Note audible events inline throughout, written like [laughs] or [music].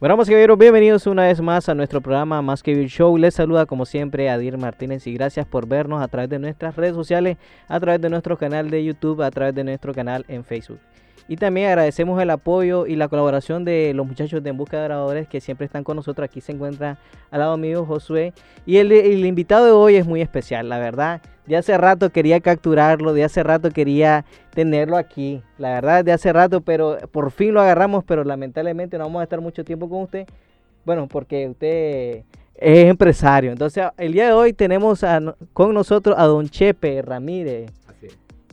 Bueno, más que bienvenidos una vez más a nuestro programa Más que Vivir Show. Les saluda como siempre Adir Martínez y gracias por vernos a través de nuestras redes sociales, a través de nuestro canal de YouTube, a través de nuestro canal en Facebook. Y también agradecemos el apoyo y la colaboración de los muchachos de En Busca de Adoradores que siempre están con nosotros. Aquí se encuentra al lado mío Josué. Y el, invitado de hoy es muy especial, la verdad. De hace rato quería capturarlo, de hace rato quería tenerlo aquí. La verdad, de hace rato, pero por fin lo agarramos, pero lamentablemente no vamos a estar mucho tiempo con usted. Bueno, porque usted es empresario. Entonces, el día de hoy tenemos con nosotros a don Chepe Ramírez.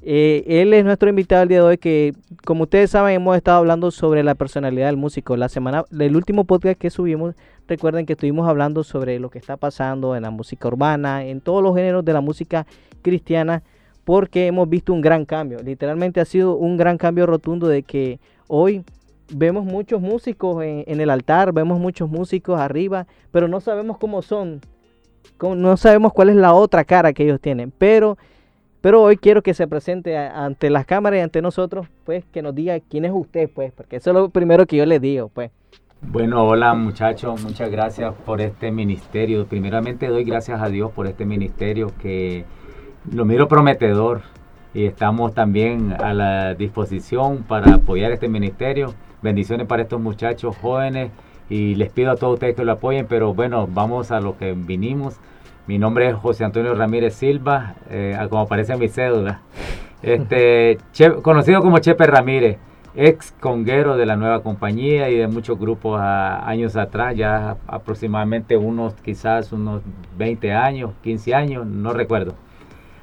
Eh, él es nuestro invitado el día de hoy que, como ustedes saben, hemos estado hablando sobre la personalidad del músico. La semana, el último podcast que subimos, recuerden que estuvimos hablando sobre lo que está pasando en la música urbana, en todos los géneros de la música cristiana, porque hemos visto un gran cambio. Literalmente ha sido un gran cambio rotundo de que hoy vemos muchos músicos en, en el altar, vemos muchos músicos arriba, pero no sabemos cómo son, no sabemos cuál es la otra cara que ellos tienen, pero pero hoy quiero que se presente ante las cámaras y ante nosotros, pues que nos diga quién es usted, pues, porque eso es lo primero que yo le digo, pues. Bueno, hola muchachos, muchas gracias por este ministerio. Primeramente doy gracias a Dios por este ministerio que lo miro prometedor y estamos también a la disposición para apoyar este ministerio. Bendiciones para estos muchachos jóvenes y les pido a todos ustedes que lo apoyen, pero bueno, vamos a lo que vinimos. Mi nombre es José Antonio Ramírez Silva, eh, como aparece en mi cédula. Este, [laughs] conocido como Chepe Ramírez, ex conguero de la nueva compañía y de muchos grupos años atrás, ya aproximadamente unos, quizás unos 20 años, 15 años, no recuerdo.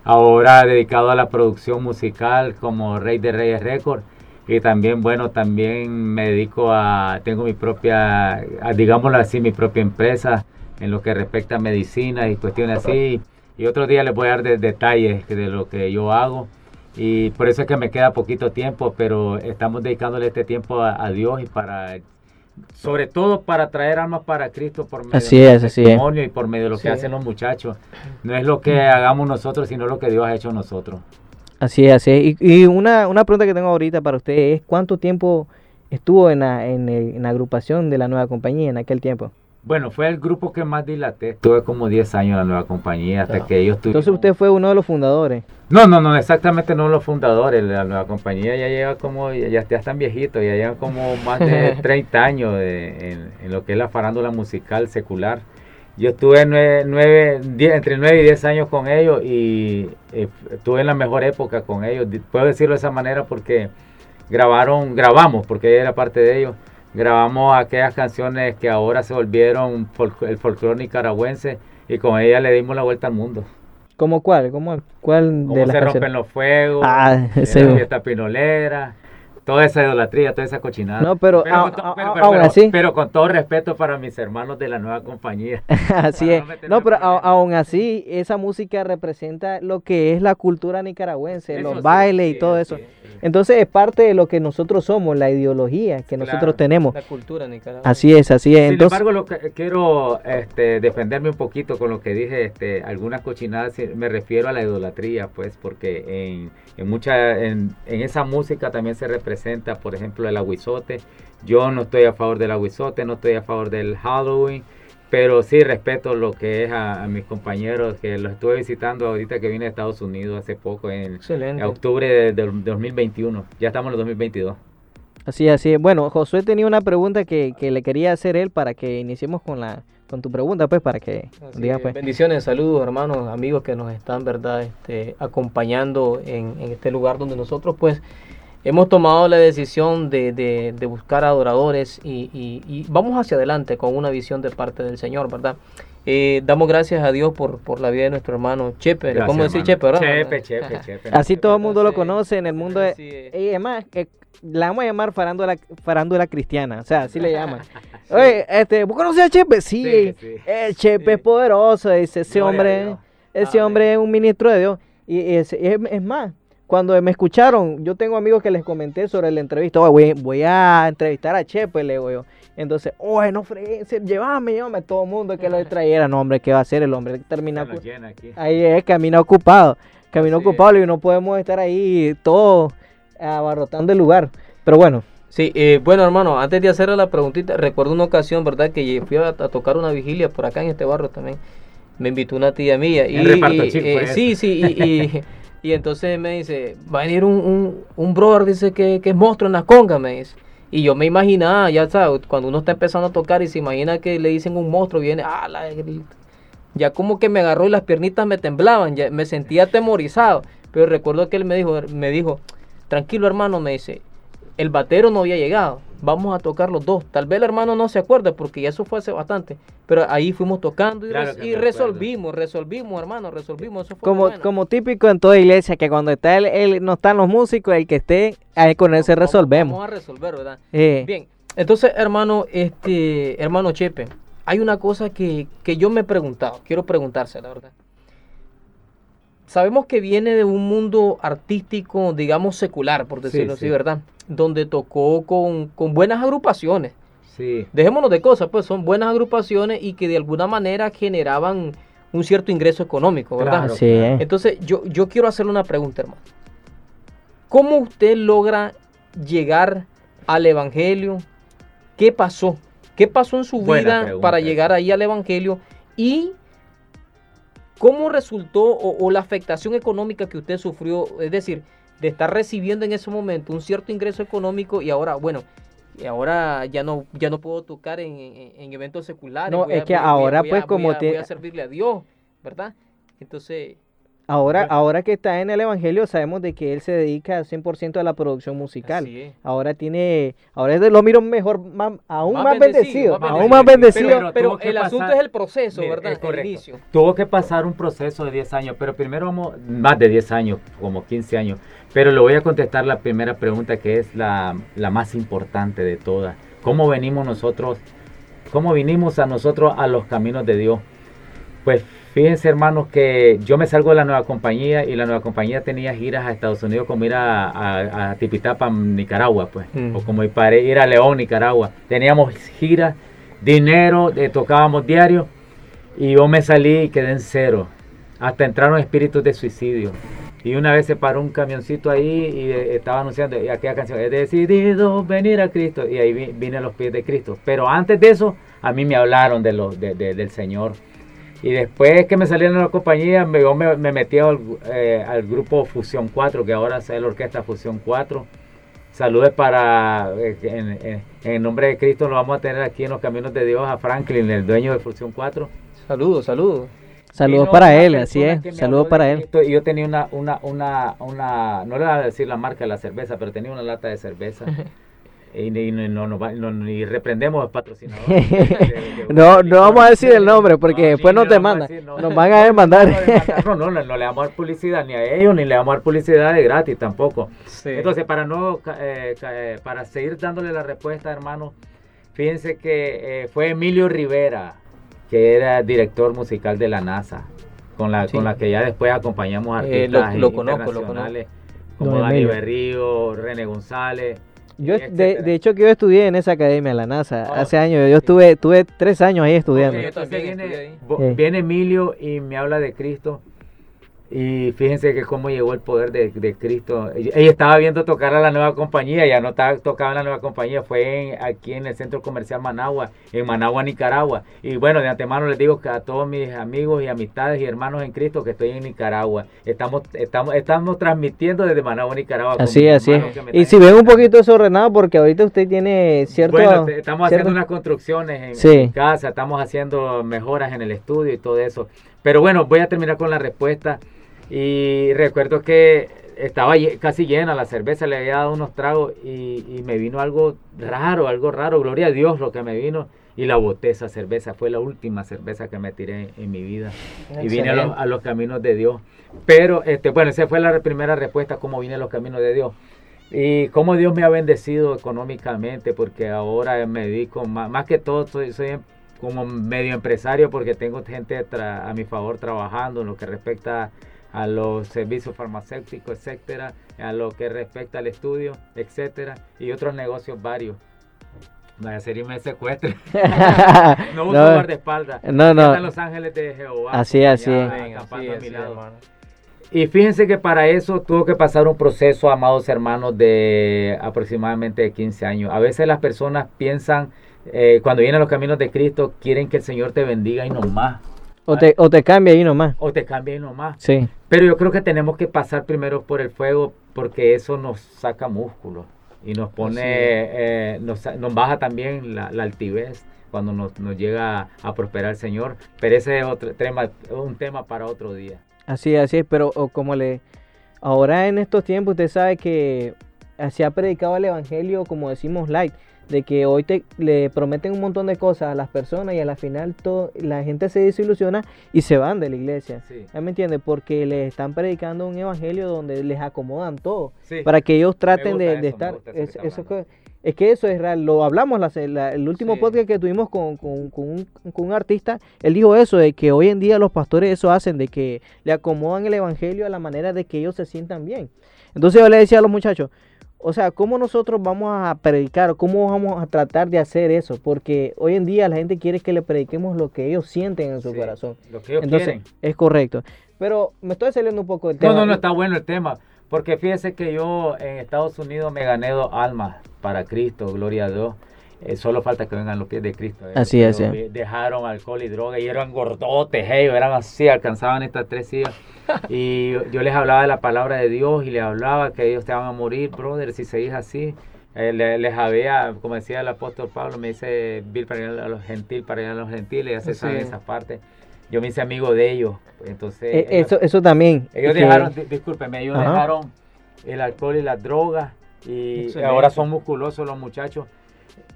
Ahora dedicado a la producción musical como Rey de Reyes Records y también, bueno, también me dedico a, tengo mi propia, digámoslo así, mi propia empresa en lo que respecta a medicina y cuestiones así. Y otro día les voy a dar de, detalles de lo que yo hago. Y por eso es que me queda poquito tiempo, pero estamos dedicándole este tiempo a, Dios y para, sobre todo para traer almas para Cristo por medio así del testimonio y por medio de lo que hacen los muchachos. No es lo que hagamos nosotros, sino lo que Dios ha hecho nosotros. Así es, así es. Y, una, una pregunta que tengo ahorita para usted es, ¿cuánto tiempo estuvo en la, en la agrupación de la nueva compañía en aquel tiempo? Bueno, fue el grupo que más dilaté. Tuve como 10 años en la nueva compañía hasta que ellos tuvieron... Entonces usted fue uno de los fundadores. No, no, no, exactamente no los fundadores. La nueva compañía ya lleva como, ya, ya están viejitos, ya llevan como más de [laughs] 30 años en, lo que es la farándula musical secular. Yo estuve nueve, entre 9 y 10 años con ellos y eh, estuve en la mejor época con ellos. Puedo decirlo de esa manera porque grabaron, grabamos, porque era parte de ellos grabamos aquellas canciones que ahora se volvieron el folclore nicaragüense y con ellas le dimos la vuelta al mundo. ¿Cómo cuál? ¿Cómo cuál de las se rompen los fuegos? Ah, ese. La fiesta pinolera toda esa idolatría, toda esa cochinada. No, pero, aún así. Pero con todo respeto para mis hermanos de la nueva compañía. [laughs] así es. No, pero aún así, esa música representa lo que es la cultura nicaragüense, los bailes y todo eso. Entonces es parte de lo que nosotros somos, la ideología que nosotros tenemos. La cultura nicaragüense. Así es, así es. Sin embargo, lo que, quiero este, defenderme un poquito con lo que dije, este, algunas cochinadas, me refiero a la idolatría, pues, porque en, en mucha, en, en esa música también se representa, por ejemplo, el aguizote. Yo no estoy a favor del aguizote, no estoy a favor del Halloween pero sí respeto lo que es a, mis compañeros que los estuve visitando ahorita que vine a Estados Unidos hace poco, en, octubre del 2021. Ya estamos en el 2022. Así, así. Bueno, Josué tenía una pregunta que, le quería hacer él para que iniciemos con la con tu pregunta, pues, para que diga, pues. Bendiciones, saludos, hermanos, amigos que nos están, ¿verdad?, este, acompañando en, en este lugar donde nosotros, pues, hemos tomado la decisión de, de, buscar adoradores y, vamos hacia adelante con una visión de parte del Señor, ¿verdad? Eh, damos gracias a Dios por, por la vida de nuestro hermano Chepe. ¿Cómo decir Chepe, verdad? Chepe, Chepe, Chepe. Así todo el mundo lo conoce en el mundo. De, y además, eh, la vamos a llamar farándula, farándula cristiana. O sea, así le llaman. [laughs] Oye, este, ¿vos conoces a Chepe? Sí, el Chepe es poderoso. Dice, ese hombre, ese hombre es un ministro de Dios. Y es, es más, cuando me escucharon, yo tengo amigos que les comenté sobre la entrevista, voy, a entrevistar a Chepe, le digo yo. Entonces, oye, no fregues, llévame, llévame todo el mundo que lo trajera. No, hombre, ¿qué va a hacer el hombre? Termina ahí es, camina ocupado. Camina ocupado y no podemos estar ahí todos abarrotando el lugar. Pero bueno, Sí, eh, bueno hermano, antes de hacerle la preguntita, recuerdo una ocasión, ¿verdad? Que fui a, tocar una vigilia por acá en este barrio también. Me invitó una tía mía. Y, eh, sí, sí, y, y, [laughs] entonces me dice, va a venir un, un, un brother, dice que, que, es monstruo en la conga, me dice. Y yo me imaginaba, ya sabes, cuando uno está empezando a tocar y se imagina que le dicen un monstruo, viene, ah, ya como que me agarró y las piernitas me temblaban, ya me sentía atemorizado. Pero recuerdo que él me dijo, me dijo, tranquilo hermano, me dice, el batero no había llegado. Vamos a tocar los dos. Tal vez el hermano no se acuerde porque eso fue hace bastante. Pero ahí fuimos tocando y, resolvimos, resolvimos, hermano, resolvimos. Eso como, como típico en toda iglesia, que cuando está él, no están los músicos, el que esté, ahí con él se resolvemos. Vamos a resolver, ¿verdad? Eh. Bien, entonces, hermano, este, hermano Chepe, hay una cosa que, que yo me he preguntado, quiero preguntársela, ¿verdad? Sabemos que viene de un mundo artístico, digamos, secular, por decirlo así, ¿verdad? donde tocó con, buenas agrupaciones. Sí. Dejémonos de cosas, pues son buenas agrupaciones y que de alguna manera generaban un cierto ingreso económico, ¿verdad? sí. Entonces, yo, yo quiero hacerle una pregunta, hermano. ¿Cómo usted logra llegar al Evangelio? ¿Qué pasó? ¿Qué pasó en su vida para llegar ahí al Evangelio? Y cómo resultó o, o la afectación económica que usted sufrió, es decir, de estar recibiendo en ese momento un cierto ingreso económico y ahora, bueno, y ahora ya no ya no puedo tocar en, eventos seculares. No, es que ahora pues como te... Voy a servirle a Dios, ¿verdad? Entonces, Ahora, ahora que está en el Evangelio, sabemos de que él se dedica 100% a la producción musical. Ahora tiene, ahora es de lo miro mejor, aún más, bendecido, aún más bendecido. Pero, el asunto es el proceso, ¿verdad? El inicio. Tuvo que pasar un proceso de 10 años, pero primero vamos, más de 10 años, como 15 años. Pero le voy a contestar la primera pregunta que es la, la más importante de todas. ¿Cómo venimos nosotros, cómo vinimos a nosotros a los caminos de Dios? Pues Fíjense, hermanos, que yo me salgo de la nueva compañía y la nueva compañía tenía giras a Estados Unidos como ir a, a, Tipitapa, Nicaragua, pues, mm. o como ir a León, Nicaragua. Teníamos giras, dinero, eh, tocábamos diario y yo me salí y quedé en cero. Hasta entraron espíritus de suicidio. Y una vez se paró un camioncito ahí y eh, estaba anunciando aquella canción, he decidido venir a Cristo. Y ahí vine a los pies de Cristo. Pero antes de eso, a mí me hablaron de del Señor. Y después que me salí de la compañía, me, me, metí eh, al, grupo Fusión 4, que ahora es la orquesta Fusión 4. Saludos para, eh, en, en, nombre de Cristo, lo vamos a tener aquí en los caminos de Dios a Franklin, el dueño de Fusión 4. Saludos, saludos. Saludos para él, así es. Saludos para él. Y yo tenía una, una, una, una, no le voy a decir la marca de la cerveza, pero tenía una lata de cerveza. [laughs] y, no, no, ni reprendemos al patrocinador. [laughs] [laughs] no, no vamos a decir el nombre porque después nos demandan. nos van a demandar. [laughs] No, no, no, le vamos a dar publicidad ni a ellos ni le vamos a dar publicidad de gratis tampoco. Entonces, para no eh, eh, para seguir dándole la respuesta, hermano, fíjense que eh, fue Emilio Rivera, que era director musical de la NASA, con la, con la que ya después acompañamos artistas lo, conozco, internacionales como Dani Berrío, René González. Yo, de, de, hecho, que yo estudié en esa academia, la NASA, ah, hace años. Yo estuve, tuve tres años ahí estudiando. viene Emilio y me habla de Cristo y fíjense que cómo llegó el poder de, de, Cristo. Ella estaba viendo tocar a la nueva compañía, ya no estaba, tocaba en la nueva compañía, fue aquí en el centro comercial Managua, en Managua, Nicaragua. Y bueno, de antemano les digo que a todos mis amigos y amistades y hermanos en Cristo que estoy en Nicaragua, estamos, estamos, estamos transmitiendo desde Managua, Nicaragua. Así, así. Y si ven un poquito desordenado, porque ahorita usted tiene cierto... Bueno, estamos haciendo unas construcciones en, en casa, estamos haciendo mejoras en el estudio y todo eso. Pero bueno, voy a terminar con la respuesta. Y recuerdo que estaba casi llena la cerveza, le había dado unos tragos y, me vino algo raro, algo raro, gloria a Dios lo que me vino. Y la boté esa cerveza, fue la última cerveza que me tiré en mi vida. Y vine a los, caminos de Dios. Pero, este, bueno, esa fue la primera respuesta, cómo vine a los caminos de Dios. Y cómo Dios me ha bendecido económicamente, porque ahora me dedico, más, más que todo, soy, soy como medio empresario, porque tengo gente a mi favor trabajando en lo que respecta a a los servicios farmacéuticos, etcétera, a lo que respecta al estudio, etcétera, y otros negocios varios. Vaya a ser y me secuestre. [laughs] no uso no, guardaespaldas. No, no. Los Ángeles de Jehová. Así, así. así, así Y fíjense que para eso tuvo que pasar un proceso, amados hermanos, de aproximadamente 15 años. A veces las personas piensan, eh, cuando vienen a los caminos de Cristo, quieren que el Señor te bendiga y no más. O te, o te cambia ahí nomás. O te cambia y no más. Sí. Pero yo creo que tenemos que pasar primero por el fuego porque eso nos saca músculo y nos pone, eh, nos, nos, baja también la, la altivez cuando nos, nos, llega a prosperar el Señor. Pero ese es otro tema, un tema para otro día. Así, así es, pero como le... Ahora en estos tiempos usted sabe que se ha predicado el Evangelio, como decimos, light de que hoy te, le prometen un montón de cosas a las personas y a la final todo, la gente se desilusiona y se van de la iglesia. ¿Ya me entiendes? Porque les están predicando un evangelio donde les acomodan todo para que ellos traten de, estar. Es, eso que, es que eso es real. Lo hablamos la, el último podcast que tuvimos con, con, un, con, un, artista. Él dijo eso, de que hoy en día los pastores eso hacen, de que le acomodan el evangelio a la manera de que ellos se sientan bien. Entonces yo le decía a los muchachos, o sea, ¿cómo nosotros vamos a predicar? ¿Cómo vamos a tratar de hacer eso? Porque hoy en día la gente quiere que le prediquemos lo que ellos sienten en su corazón. Lo que ellos Entonces, quieren. es correcto. Pero me estoy saliendo un poco del tema. No, no, no, está bueno el tema. Porque fíjese que yo en Estados Unidos me gané dos almas para Cristo, gloria a Dios. Eh, solo falta que vengan los pies de Cristo. Eh. Así es. Sí. Dejaron alcohol y droga y eran gordotes, ellos eran así, alcanzaban estas tres sillas. [laughs] y yo, yo, les hablaba de la palabra de Dios y les hablaba que ellos te van a morir, brother, si seguís así. Eh, les, les, había, como decía el apóstol Pablo, me dice, Bill para ir a los gentiles, para ir a los gentiles, ya se sí. sabe esa parte. Yo me hice amigo de ellos. Entonces, eh, ellos, eso, eso también. Ellos que... dejaron, discúlpeme, ellos Ajá. dejaron el alcohol y las drogas y Excelente. ahora son musculosos los muchachos.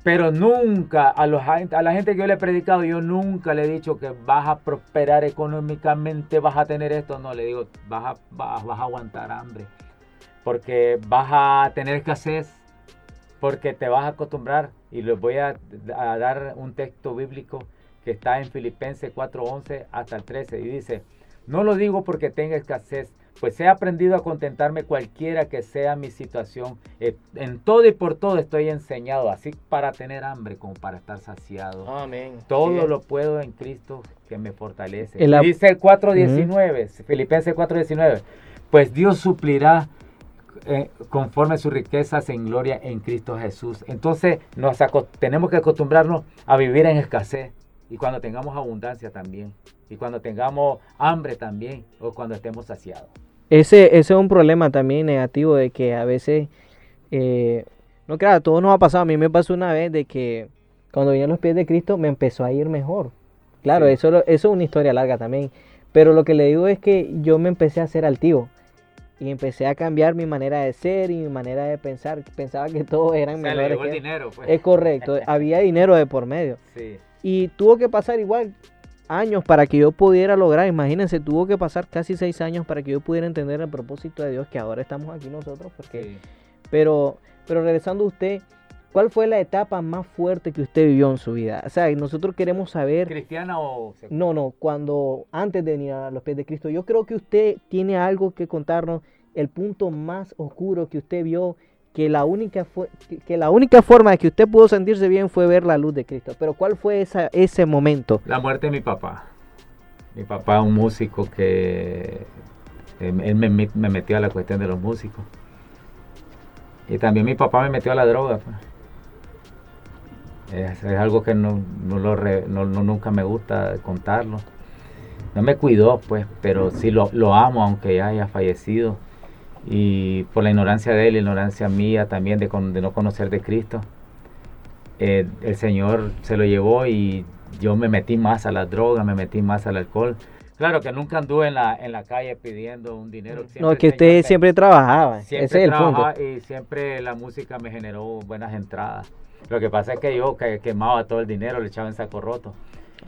Pero nunca, a, los, a la gente que yo le he predicado, yo nunca le he dicho que vas a prosperar económicamente, vas a tener esto. No, le digo, vas a, vas, a aguantar hambre. Porque vas a tener escasez, porque te vas a acostumbrar. Y les voy a, a dar un texto bíblico que está en Filipenses 4:11 hasta el 13. Y dice, no lo digo porque tenga escasez, pues he aprendido a contentarme cualquiera que sea mi situación. En todo y por todo estoy enseñado, así para tener hambre como para estar saciado. Amén. Todo lo puedo en Cristo que me fortalece. El Dice el 4.19, uh -huh. Filipenses 4.19, pues Dios suplirá eh, conforme a sus riquezas en gloria en Cristo Jesús. Entonces nos tenemos que acostumbrarnos a vivir en escasez y cuando tengamos abundancia también. Y cuando tengamos hambre también, o cuando estemos saciados. Ese, ese es un problema también negativo de que a veces, eh, no claro, todo nos ha pasado. A mí me pasó una vez de que cuando vine a los pies de Cristo me empezó a ir mejor. Claro, sí. eso, eso es una historia larga también. Pero lo que le digo es que yo me empecé a hacer altivo. Y empecé a cambiar mi manera de ser y mi manera de pensar. Pensaba que todos eran o sea, mejores. Le llegó que... el dinero, pues. Es correcto, había dinero de por medio. Sí. Y tuvo que pasar igual años para que yo pudiera lograr, imagínense, tuvo que pasar casi seis años para que yo pudiera entender el propósito de Dios, que ahora estamos aquí nosotros, porque, sí. pero, pero regresando a usted, ¿cuál fue la etapa más fuerte que usted vivió en su vida? O sea, nosotros queremos saber... ¿Cristiana o...? No, no, cuando, antes de venir a los pies de Cristo, yo creo que usted tiene algo que contarnos, el punto más oscuro que usted vio que la única fue, que la única forma de que usted pudo sentirse bien fue ver la luz de Cristo. Pero ¿cuál fue esa, ese momento? La muerte de mi papá. Mi papá, un músico que él me, me, metió a la cuestión de los músicos. Y también mi papá me metió a la droga. Pues. Es, algo que no, no lo re, no, nunca me gusta contarlo. No me cuidó, pues, pero sí lo, lo amo, aunque ya haya fallecido y por la ignorancia de él, la ignorancia mía también de, de no conocer de Cristo, eh, el Señor se lo llevó y yo me metí más a la droga, me metí más al alcohol. Claro que nunca anduve en la, en la calle pidiendo un dinero. Siempre no, que usted siempre trabajaba. Siempre Ese es el trabajaba punto. y siempre la música me generó buenas entradas. Lo que pasa es que yo que quemaba todo el dinero, le echaba en saco roto.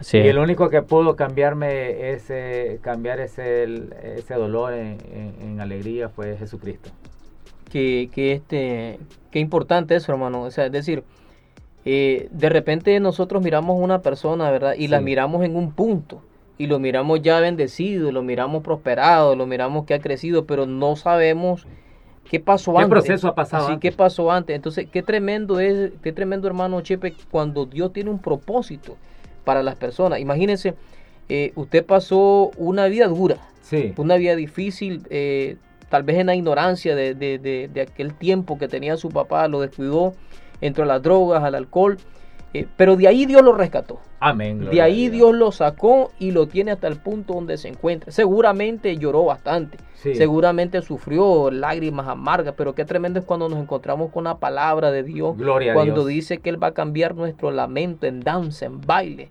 Sí. Y el único que pudo cambiarme ese, cambiar ese, ese dolor en, en, en alegría fue Jesucristo. Que, que, este, qué importante eso, hermano. O sea, es decir, eh, de repente nosotros miramos a una persona, ¿verdad? Y sí. la miramos en un punto. Y lo miramos ya bendecido, lo miramos prosperado, lo miramos que ha crecido, pero no sabemos qué pasó ¿Qué antes. proceso ha pasado? Sí, qué pasó antes. Entonces, qué tremendo es, qué tremendo, hermano Chepe, cuando Dios tiene un propósito para las personas. Imagínense, eh, usted pasó una vida dura, Sí. una vida difícil, eh, tal vez en la ignorancia de, de- de- de aquel tiempo que tenía su papá, lo descuidó, entró a las drogas, al alcohol, eh, pero de ahí Dios lo rescató. Amén. De gloria a ahí Dios lo sacó y lo tiene hasta el punto donde se encuentra. Seguramente lloró bastante, Sí. seguramente sufrió lágrimas amargas, pero qué tremendo es cuando nos encontramos con la palabra de Dios, Gloria a cuando Dios. dice que Él va a cambiar nuestro lamento en danza, en baile.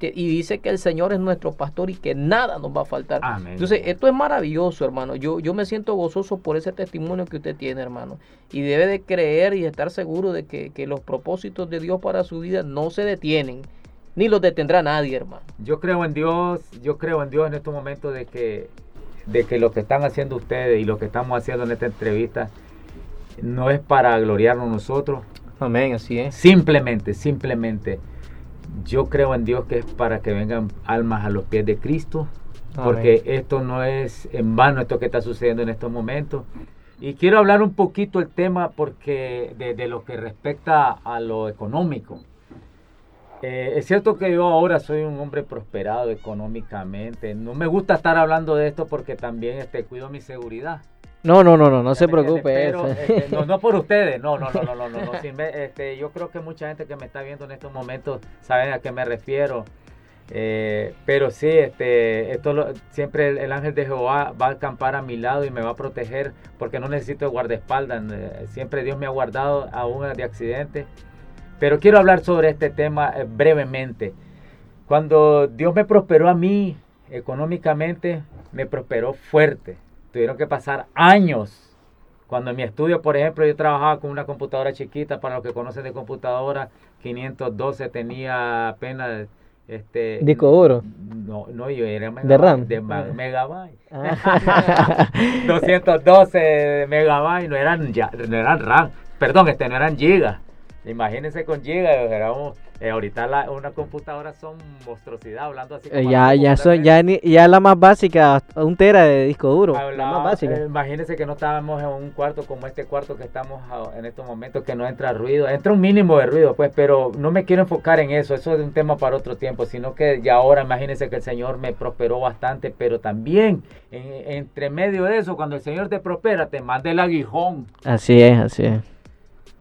Y dice que el Señor es nuestro pastor y que nada nos va a faltar. Amén. Entonces, esto es maravilloso, hermano. Yo, yo me siento gozoso por ese testimonio que usted tiene, hermano. Y debe de creer y estar seguro de que, que los propósitos de Dios para su vida no se detienen, ni los detendrá nadie, hermano. Yo creo en Dios, yo creo en Dios en estos momentos de que, de que lo que están haciendo ustedes y lo que estamos haciendo en esta entrevista no es para gloriarnos nosotros, Amén, así es. simplemente, simplemente yo creo en Dios que es para que vengan almas a los pies de Cristo, porque esto no es en vano esto que está sucediendo en estos momentos. Y quiero hablar un poquito el tema porque de, de lo que respecta a lo económico. Eh, es cierto que yo ahora soy un hombre prosperado económicamente. No me gusta estar hablando de esto porque también este, cuido mi seguridad. No, no, no, no, no se ¿Me preocupe. Pero, este, no, no por ustedes, no, no, no, no, no, no, no, [laughs] ver, este, yo creo que mucha gente que me está viendo en estos momentos saben a qué me refiero. Eh, pero sí, este, esto lo- siempre el, el ángel de Jehová va a acampar a mi lado y me va a proteger porque no necesito guardaespaldas. eh, siempre Dios me ha guardado aún de accidentes. Pero quiero hablar sobre este tema eh, brevemente. Cuando Dios me prosperó a mí económicamente, me prosperó fuerte. Tuvieron que pasar años. Cuando en mi estudio, por ejemplo, yo trabajaba con una computadora chiquita, para los que conocen de computadora, 512 tenía apenas este Disco duro. No, no, yo era ¿De RAM? de Ah. megabyte. Ah. [laughs] 212 megabytes, no eran, ya, no eran RAM, perdón, este no eran gigas. Imagínense con gigas, eh, ahorita la- una computadora son monstruosidad, hablando así. Eh, como ya, ya, son, ya, ni- ya la más básica, un tera de disco duro. La Hablaba- más básica. eh, imagínense que no estábamos en un cuarto como este cuarto que estamos en estos momentos, que no entra ruido. Entra un mínimo de ruido, pues, pero no me quiero enfocar en eso. Eso es un tema para otro tiempo, sino que ya ahora imagínense que el Señor me prosperó bastante, pero también en- entre medio de eso, cuando el Señor te prospera, te manda el aguijón Así es, así es.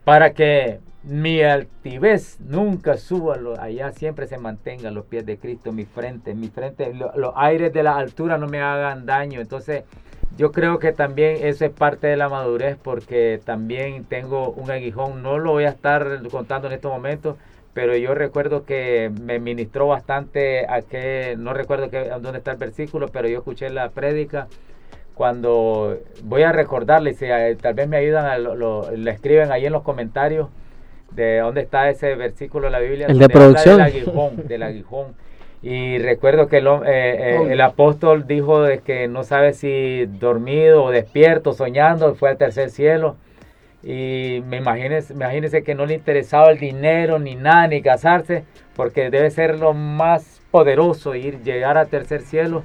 para que mi altivez nunca suba, lo- allá siempre se mantenga a los pies de Cristo, mi frente, mi frente, lo- los aires de la altura no me hagan daño. Entonces, yo creo que también eso es parte de la madurez porque también tengo un aguijón, no lo voy a estar contando en estos momentos, pero yo recuerdo que me ministró bastante a que, no recuerdo que, dónde está el versículo, pero yo escuché la prédica cuando voy a recordarle, si tal vez me ayudan, a lo, lo- le escriben ahí en los comentarios de dónde está ese versículo de la Biblia. El de producción. Del aguijón, del aguijón. Y recuerdo que el, eh, eh, el apóstol dijo de que no sabe si dormido o despierto, soñando, fue al tercer cielo. Y me imagínese, imagínese que no le interesaba el dinero, ni nada, ni casarse, porque debe ser lo más poderoso ir, llegar al tercer cielo.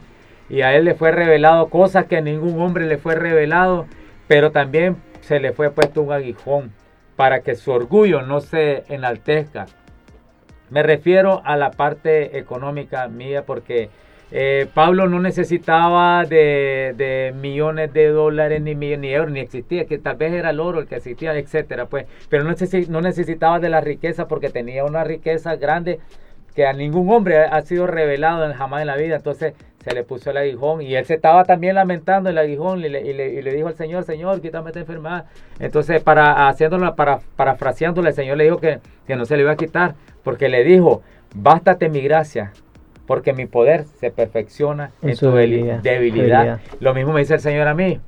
Y a él le fue revelado cosas que a ningún hombre le fue revelado, pero también se le fue puesto un aguijón para que su orgullo no se enaltezca. Me refiero a la parte económica mía porque eh, Pablo no necesitaba de, de millones de dólares ni millones ni euros, ni existía, que tal vez era el oro el que existía, etcétera, pues, pero no necesitaba de la riqueza porque tenía una riqueza grande que a ningún hombre ha, sido revelado jamás en la vida, entonces se le puso el aguijón y él se estaba también lamentando el aguijón y le, y le- y le dijo al Señor, Señor, quítame esta enfermedad. Entonces, para para, parafraseándole, el Señor le dijo que, que no se le iba a quitar, porque le dijo, bástate mi gracia, porque mi poder se perfecciona en, En su debilidad. Debilidad. Lo mismo me dice el Señor a mí.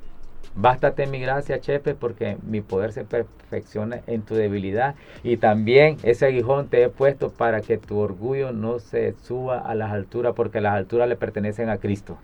Bástate mi gracia, Chepe, porque mi poder se perfecciona en tu debilidad. Y también ese aguijón te he puesto para que tu orgullo no se suba a las alturas, porque las alturas le pertenecen a Cristo.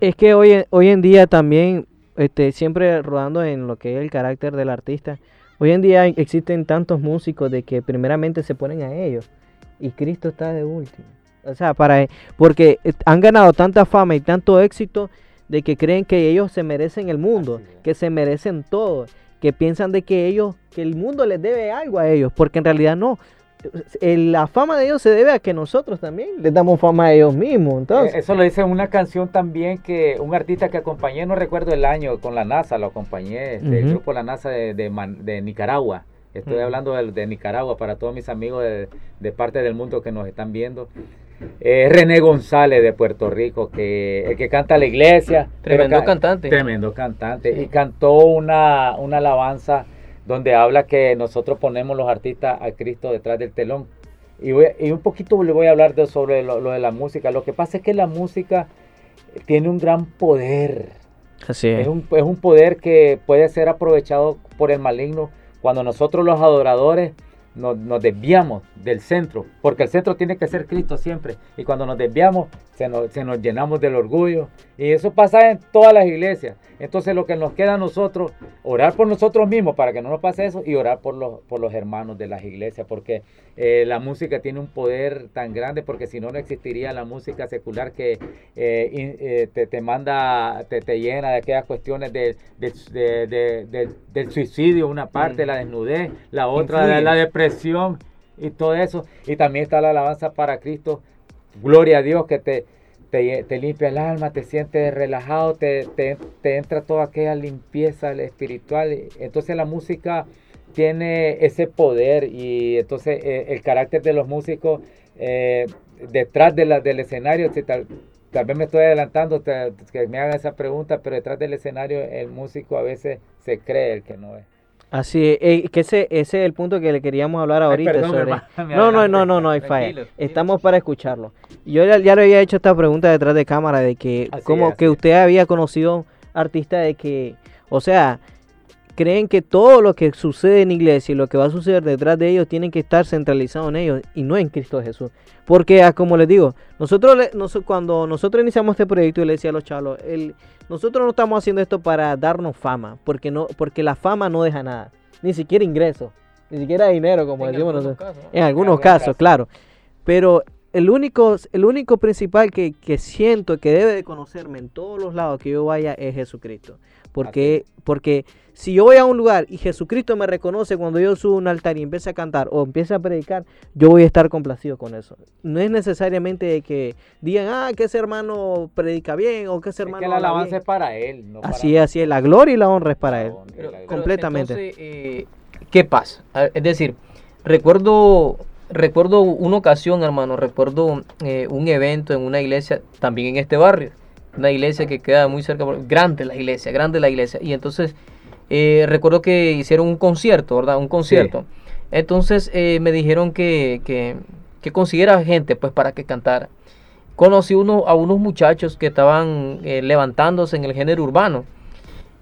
Es que hoy, en- hoy en día también, este, siempre rodando en lo que es el carácter del artista, hoy en día existen tantos músicos de que primeramente se ponen a ellos y Cristo está de último. O sea, para porque han ganado tanta fama y tanto éxito de que creen que ellos se merecen el mundo, es. que se merecen todo, que piensan de que ellos, que el mundo les debe algo a ellos, porque en realidad no. la fama de ellos se debe a que nosotros también les damos fama a ellos mismos. Entonces. Eso lo dice una canción también que un artista que acompañé, no recuerdo el año, con la NASA, lo acompañé, este, el grupo La NASA de, de, Nicaragua. Estoy hablando de, Nicaragua para todos mis amigos de, parte del mundo que nos están viendo. Eh, René González de Puerto Rico, que el que canta la iglesia. Tremendo cantante. Tremendo cantante. Y cantó una, una alabanza donde habla que nosotros ponemos los artistas a Cristo detrás del telón. Y, un poquito le voy a hablar de, sobre lo, de la música. Lo que pasa es que la música tiene un gran poder. Así es. Es un, es un poder que puede ser aprovechado por el maligno cuando nosotros los adoradores nos, desviamos del centro, porque el centro tiene que ser Cristo siempre. Y cuando nos desviamos, se nos, llenamos del orgullo. Y eso pasa en todas las iglesias. Entonces lo que nos queda a nosotros, orar por nosotros mismos para que no nos pase eso y orar por los, por los hermanos de las iglesias, porque eh, la música tiene un poder tan grande, porque si no, no existiría la música secular que eh, eh, te, te, manda, te, te, llena de aquellas cuestiones de, del suicidio, una parte, la desnudez, la otra, de la depresión y todo eso. Y también está la alabanza para Cristo. Gloria a Dios que te, te, limpia el alma, te sientes relajado, te, te, entra toda aquella limpieza espiritual. Entonces la música tiene ese poder y entonces eh, el carácter de los músicos eh, detrás de la, del escenario, tal, vez me estoy adelantando que me hagan esa pregunta, pero detrás del escenario el músico a veces se cree el que no es. Así es, eh, que ese, ese es el punto que le queríamos hablar ahorita. [laughs] no, no, no, no, no hay falla. Estamos para escucharlo. Yo ya, le había hecho esta pregunta detrás de cámara de que como que usted había conocido artistas de que, o sea, creen que todo lo que sucede en iglesia y lo que va a suceder detrás de ellos tienen que estar centralizado en ellos y no en Cristo Jesús. Porque, ah, como les digo, nosotros, cuando nosotros iniciamos este proyecto, y le decía a los chavos, el, nosotros no estamos haciendo esto para darnos fama, porque, no, porque la fama no deja nada, ni siquiera ingresos, ni siquiera dinero, como decimos nosotros. en algunos casos, claro. Pero el único, el único principal que, que, siento que debe de conocerme en todos los lados que yo vaya es Jesucristo. Porque, porque si yo voy a un lugar y Jesucristo me reconoce cuando yo subo a un altar y empiece a cantar o empiece a predicar, yo voy a estar complacido con eso. No es necesariamente que digan, ah, que ese hermano predica bien o que ese hermano. Es que la alabanza es para él. así es, así es. La gloria y la honra es para él. completamente. Eh, ¿Qué pasa? Es decir, recuerdo recuerdo una ocasión, hermano, recuerdo eh, un evento en una iglesia, también en este barrio, una iglesia que queda muy cerca, grande la iglesia, grande la iglesia, y entonces eh, recuerdo que hicieron un concierto, ¿verdad? Un concierto. Entonces eh, me dijeron que, que, que, consiguiera gente pues para que cantara. Conocí uno, a unos muchachos que estaban levantándose en el género urbano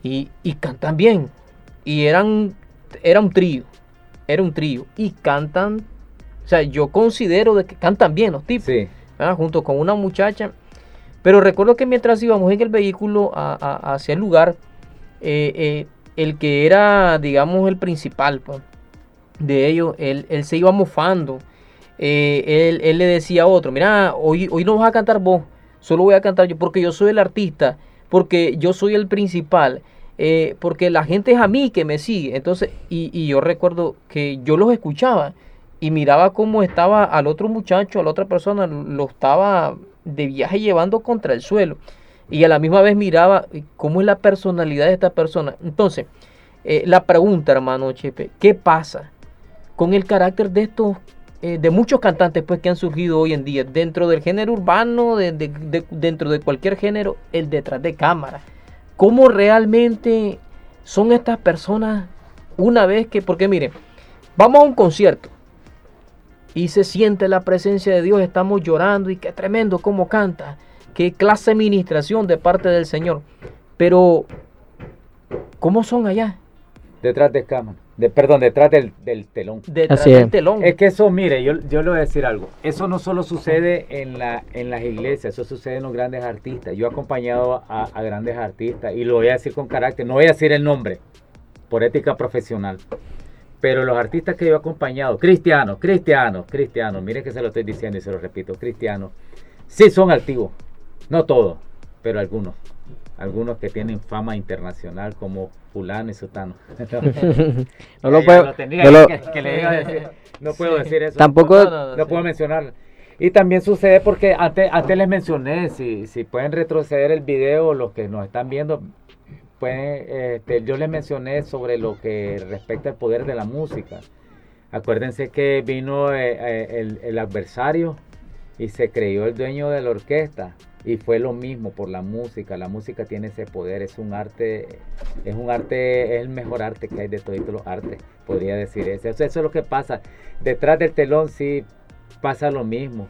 y, y, cantan bien. Y eran, era un trío, era un trío. Y cantan, o sea, yo considero de que cantan bien los tipos. Junto con una muchacha. Pero recuerdo que mientras íbamos en el vehículo hacia el lugar, eh, el que era, digamos, el principal pues, de ellos, él, se iba mofando. Eh, él, le decía a otro, mira, hoy, hoy no vas a cantar vos, solo voy a cantar yo, porque yo soy el artista, porque yo soy el principal, eh, porque la gente es a mí que me sigue. Entonces, y, y, yo recuerdo que yo los escuchaba y miraba cómo estaba al otro muchacho, a la otra persona, lo estaba de viaje llevando contra el suelo y a la misma vez miraba cómo es la personalidad de esta persona. Entonces, eh, la pregunta, hermano Chepe, ¿qué pasa con el carácter de estos, eh, de muchos cantantes pues, que han surgido hoy en día dentro del género urbano, de, dentro de cualquier género, el detrás de cámara? ¿Cómo realmente son estas personas una vez que, porque miren, vamos a un concierto y se siente la presencia de Dios, estamos llorando y qué tremendo cómo canta qué clase de administración de parte del Señor. Pero, ¿cómo son allá? Detrás de cámara. De, perdón, detrás del, telón. Detrás del telón. Es que eso, mire, yo, yo le voy a decir algo. Eso no solo sucede en, la, en las iglesias, eso sucede en los grandes artistas. Yo he acompañado a, a grandes artistas y lo voy a decir con carácter, no voy a decir el nombre, por ética profesional. Pero los artistas que yo he acompañado, cristianos, cristianos, cristianos, miren que se lo estoy diciendo y se lo repito, cristianos, sí son altivos, no todos, pero algunos. algunos que tienen fama internacional como fulano y sutano. [laughs] no lo puedo, no puedo decir eso. Tampoco no, puedo mencionar. Y también sucede porque antes, antes les mencioné, si, si pueden retroceder el video, los que nos están viendo, pueden, este, yo les mencioné sobre lo que respecta al poder de la música. Acuérdense que vino eh, eh, el, adversario y se creyó el dueño de la orquesta y fue lo mismo por la música. La música tiene ese poder, es un arte, es un arte, es el mejor arte que hay de todos los artes, podría decir eso. Eso es lo que pasa. Detrás del telón sí pasa lo mismo.